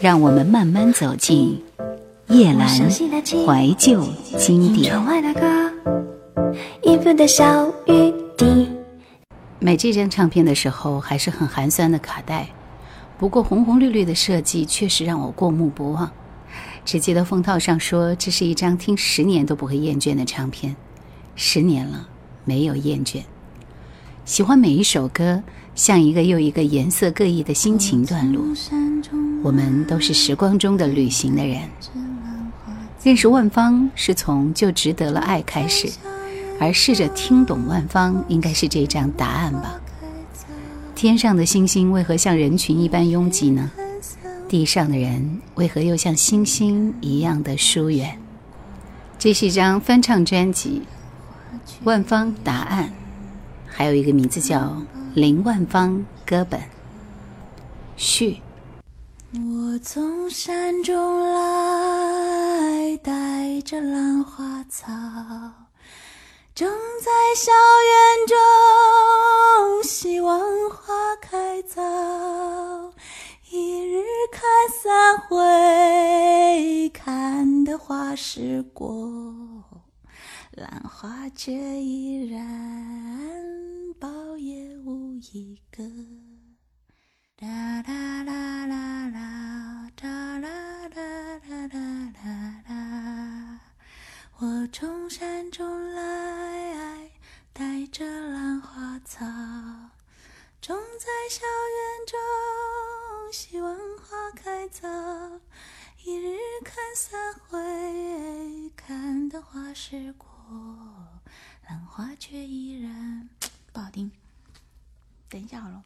让我们慢慢走进叶阑怀旧经典。买这张唱片的时候还是很寒酸的卡带，不过红红绿绿的设计确实让我过目不忘。只记得封套上说这是一张听十年都不会厌倦的唱片，十年了没有厌倦。喜欢每一首歌，像一个又一个颜色各异的心情段落。我们都是时光中的旅行的人。认识万芳是从就值得了爱开始，而试着听懂万芳，应该是这张答案吧。天上的星星为何像人群一般拥挤呢？地上的人为何又像星星一样的疏远？这是一张翻唱专辑，《万芳答案》。还有一个名字叫林万芳歌本序。我从山中来，带着兰花草，种在校园中，希望花开早。一日看三回，看得花时过，兰花却依然。苞也无一个。哒啦啦啦啦，哒啦啦啦啦啦啦。我从山中来，带着兰花草，种在校园中，希望花开早。一日看三回，看得花时过，兰花却依然。不好听，等一下好了。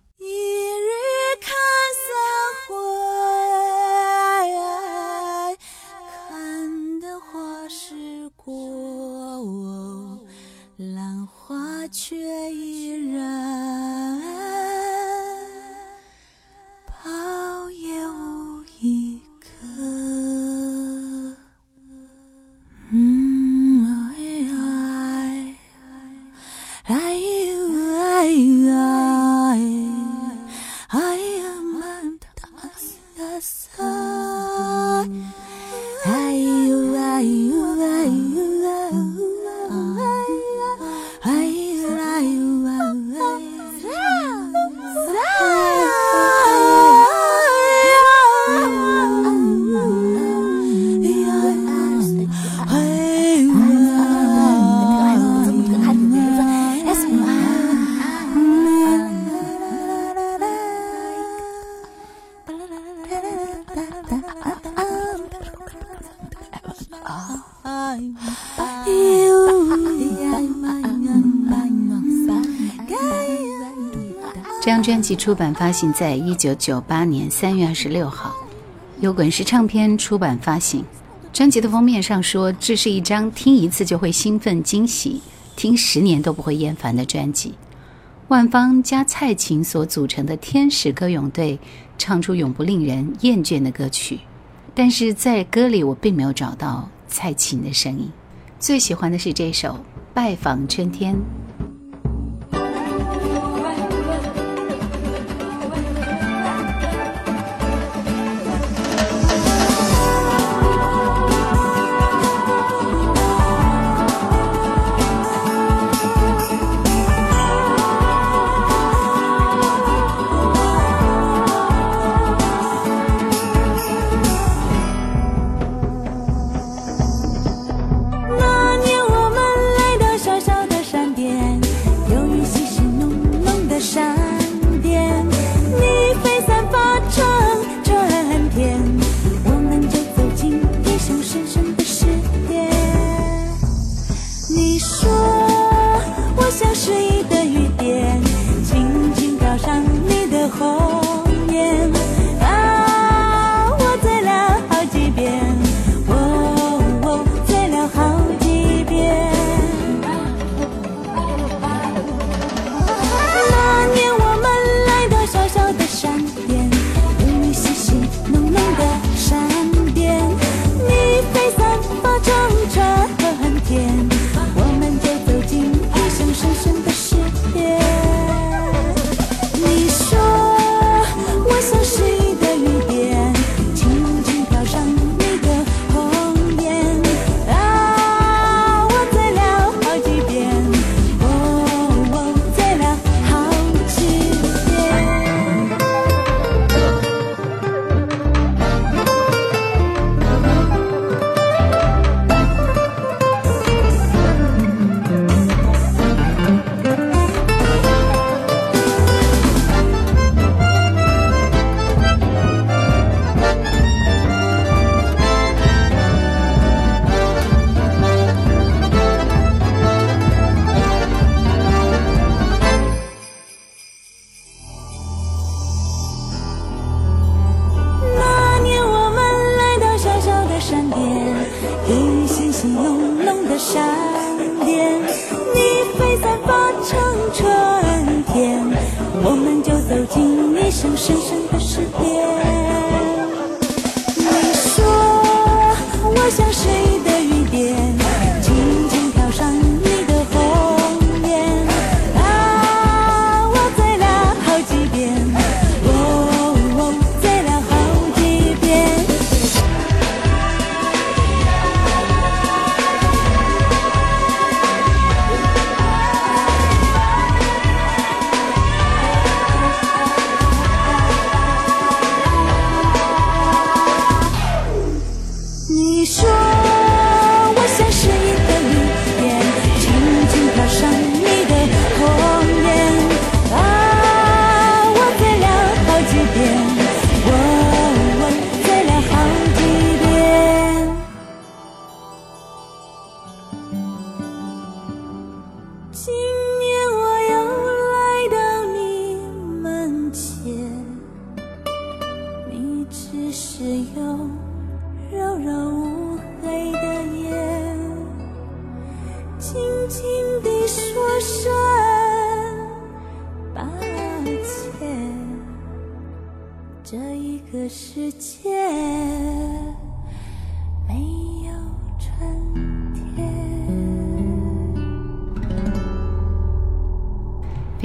辑出版发行在一九九八年三月二十六号，由滚石唱片出版发行。专辑的封面上说，这是一张听一次就会兴奋惊喜、听十年都不会厌烦的专辑。万芳加蔡琴所组成的天使歌咏队，唱出永不令人厌倦的歌曲。但是在歌里，我并没有找到蔡琴的声音。最喜欢的是这首《拜访春天》。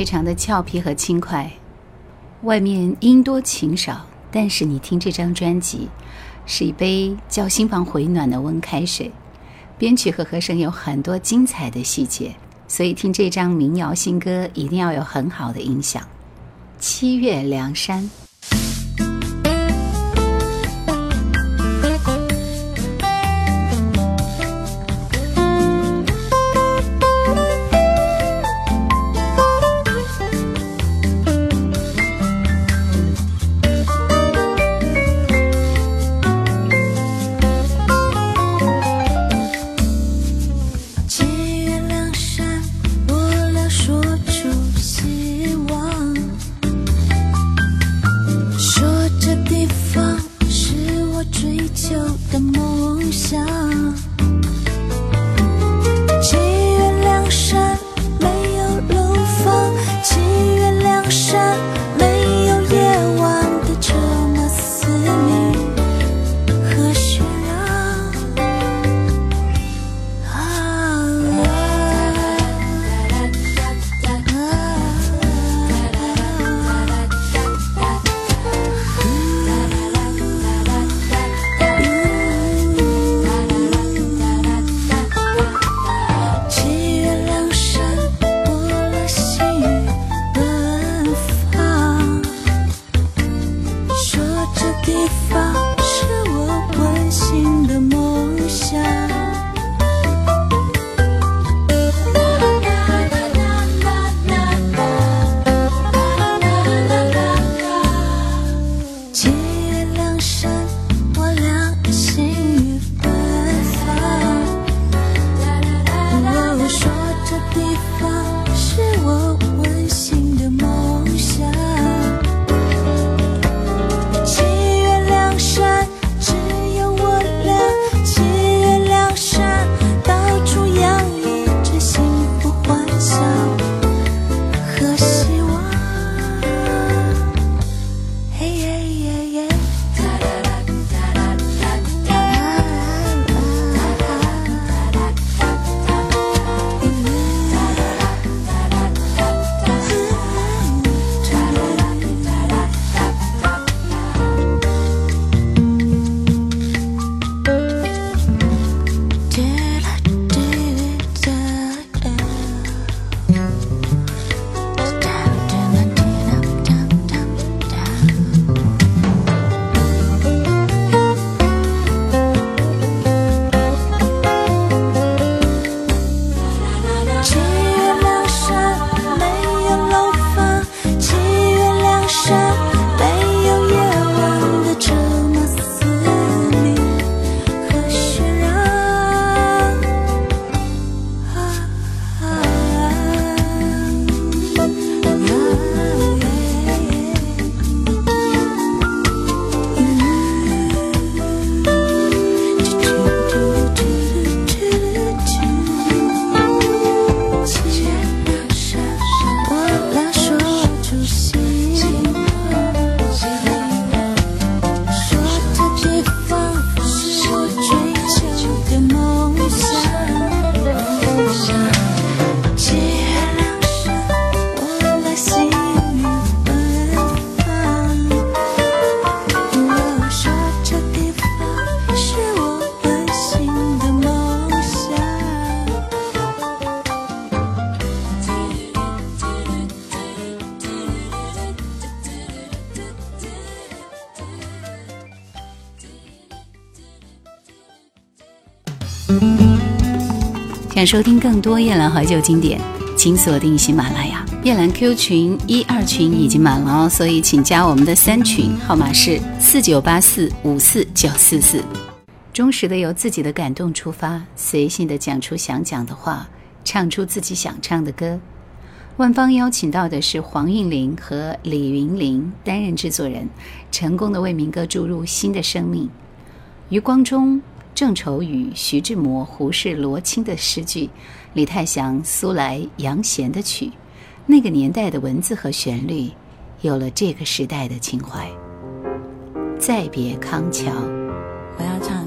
非常的俏皮和轻快，外面音多情少，但是你听这张专辑，是一杯叫心房回暖的温开水。编曲和和声有很多精彩的细节，所以听这张民谣新歌一定要有很好的音响。七月凉山。想收听更多夜兰怀旧经典，请锁定喜马拉雅。夜兰 Q 群一二群已经满了哦，所以请加我们的三群，号码是四九八四五四九四四。忠实的由自己的感动出发，随性的讲出想讲的话，唱出自己想唱的歌。万方邀请到的是黄韵玲和李云林担任制作人，成功的为民歌注入新的生命。余光中。郑愁予、徐志摩、胡适、罗青的诗句，李泰祥、苏来、杨弦的曲，那个年代的文字和旋律，有了这个时代的情怀。再别康桥，我要唱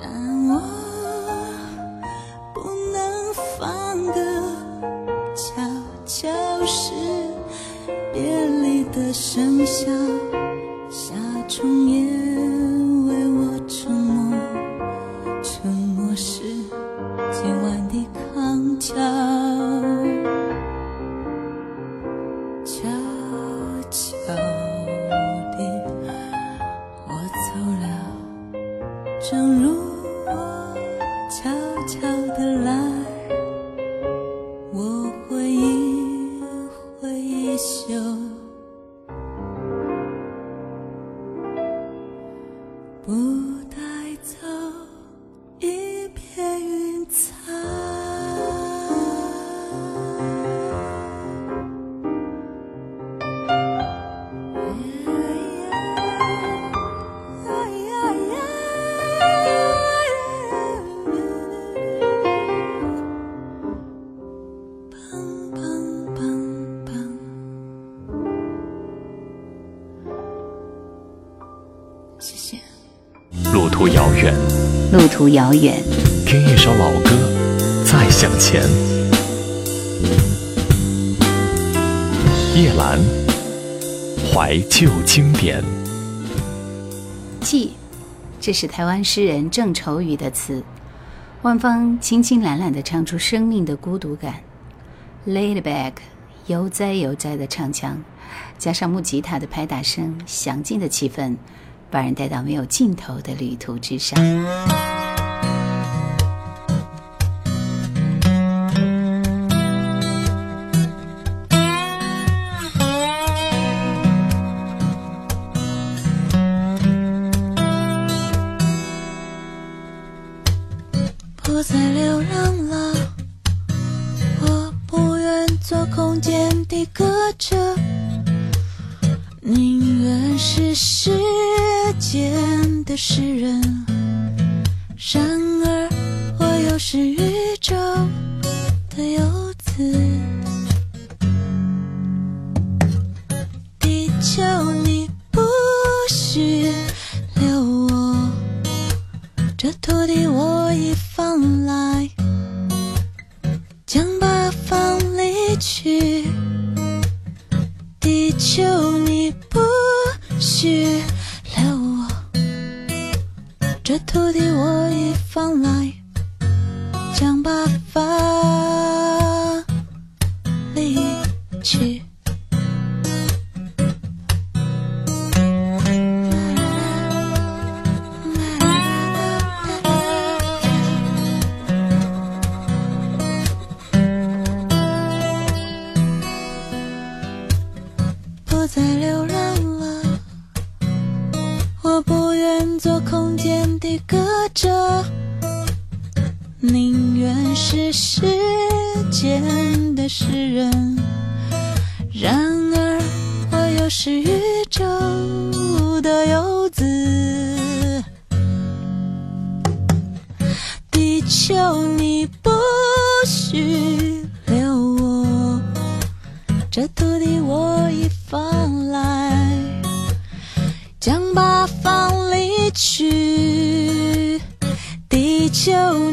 但我不能放歌，悄悄是别离的笙箫。路途遥远，听一首老歌，再向前。叶兰，怀旧经典。记，这是台湾诗人郑愁予的词。万芳清清懒懒地唱出生命的孤独感，laid back，悠哉悠哉的唱腔，加上木吉他的拍打声，详尽的气氛。把人带到没有尽头的旅途之上。的歌者，宁愿是时。间的诗人，然而我又是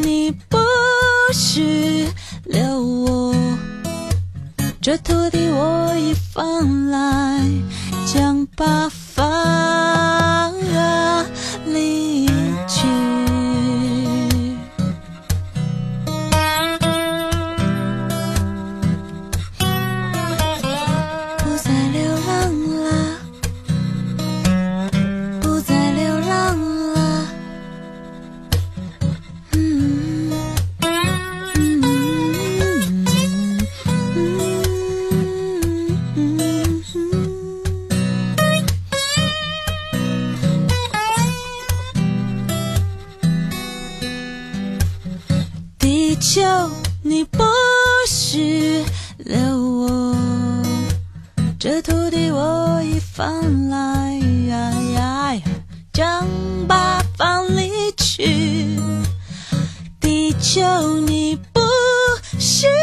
你不许留我，这土地我已放来，将八方求你不需要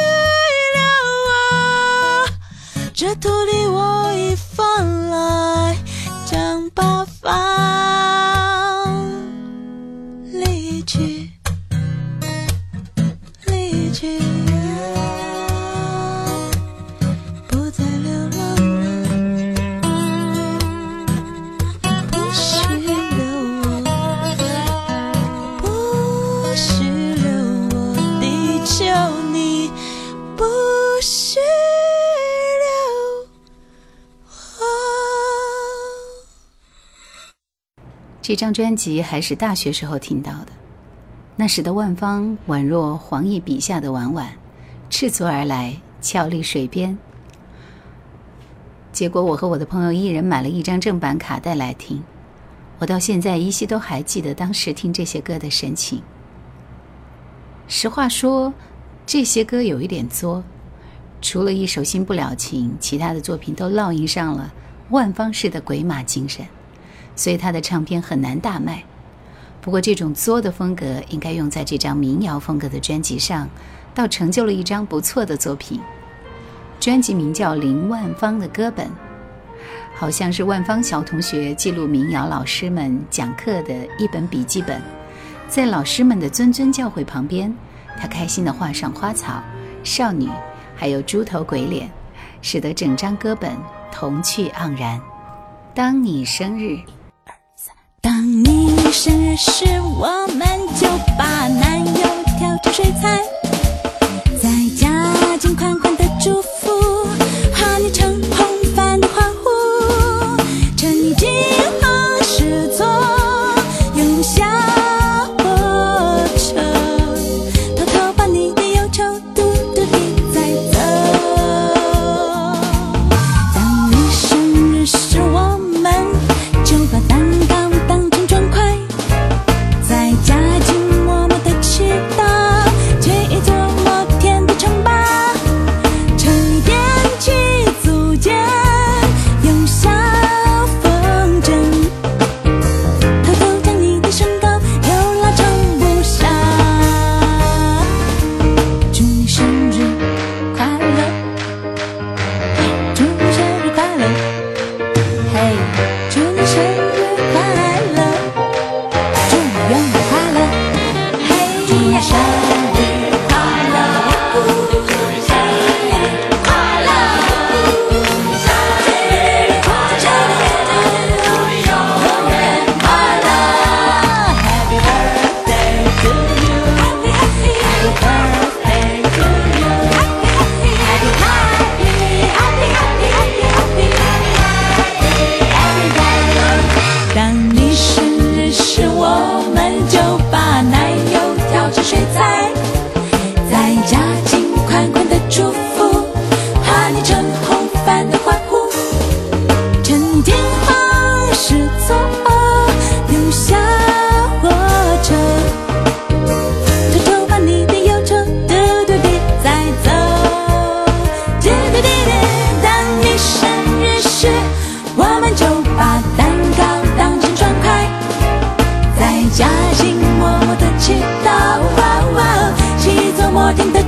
我，这土地我已放来，将八发。张专辑还是大学时候听到的，那时的万芳宛若黄奕笔下的婉婉，赤足而来，俏丽水边。结果我和我的朋友一人买了一张正版卡带来听，我到现在依稀都还记得当时听这些歌的神情。实话说，这些歌有一点作，除了一首《新不了情》，其他的作品都烙印上了万芳式的鬼马精神，所以他的唱片很难大卖。不过这种作的风格应该用在这张民谣风格的专辑上，倒成就了一张不错的作品。专辑名叫《林万芳的歌本》，好像是万芳小同学记录民谣老师们讲课的一本笔记本。在老师们的谆谆教诲旁边，他开心地画上花草、少女，还有猪头鬼脸，使得整张歌本童趣盎然。当你生日，生日时，我们就把男友跳进水彩，再加进款款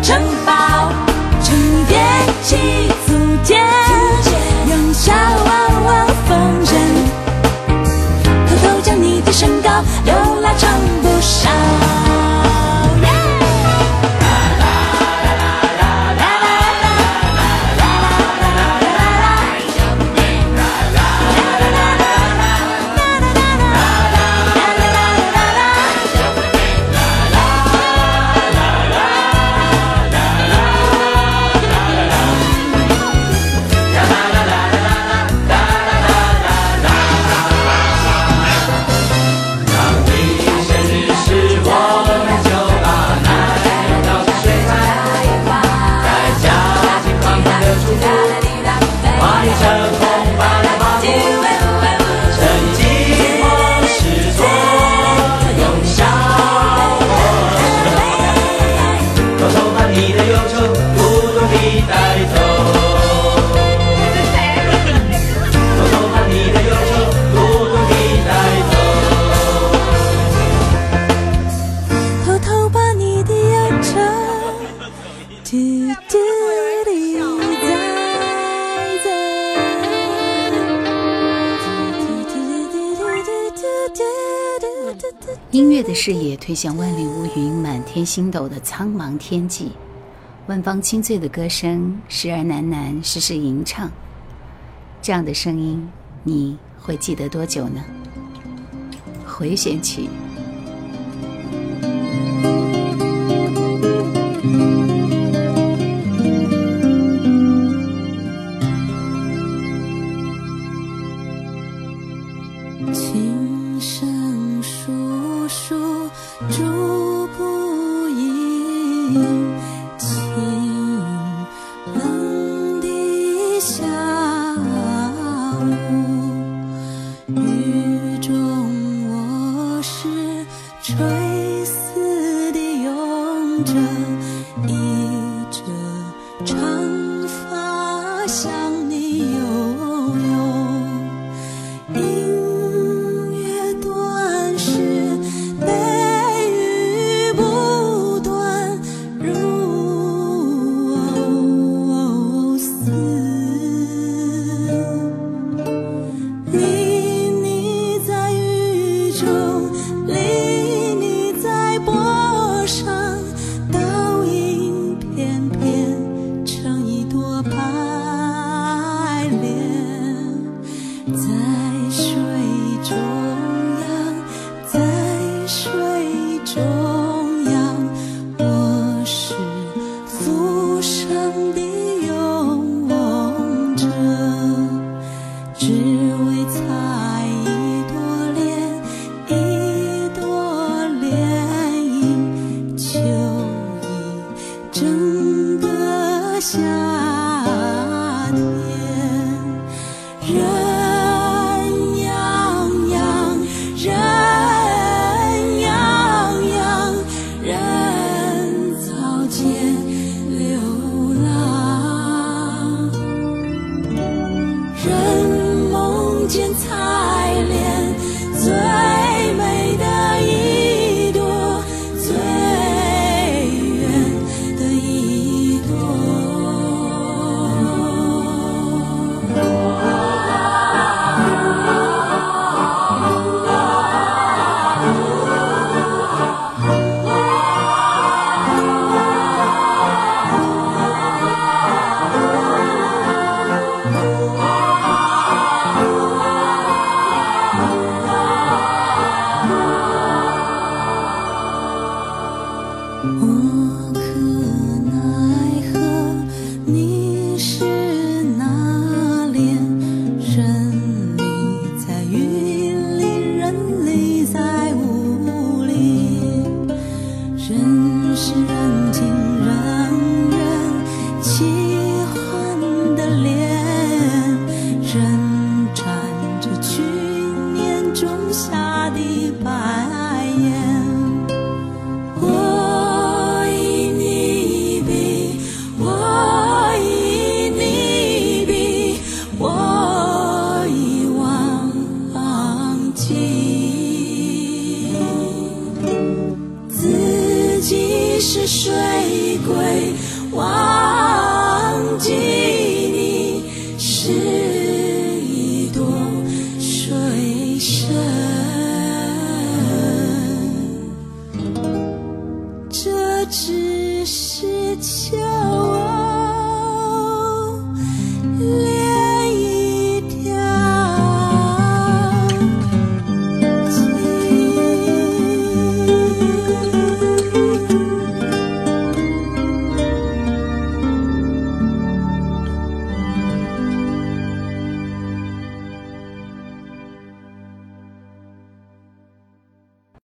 Chang 推向万里无云、满天星斗的苍茫天际，万芳清脆的歌声时而喃喃，时时吟唱。这样的声音，你会记得多久呢？回旋曲。轻祝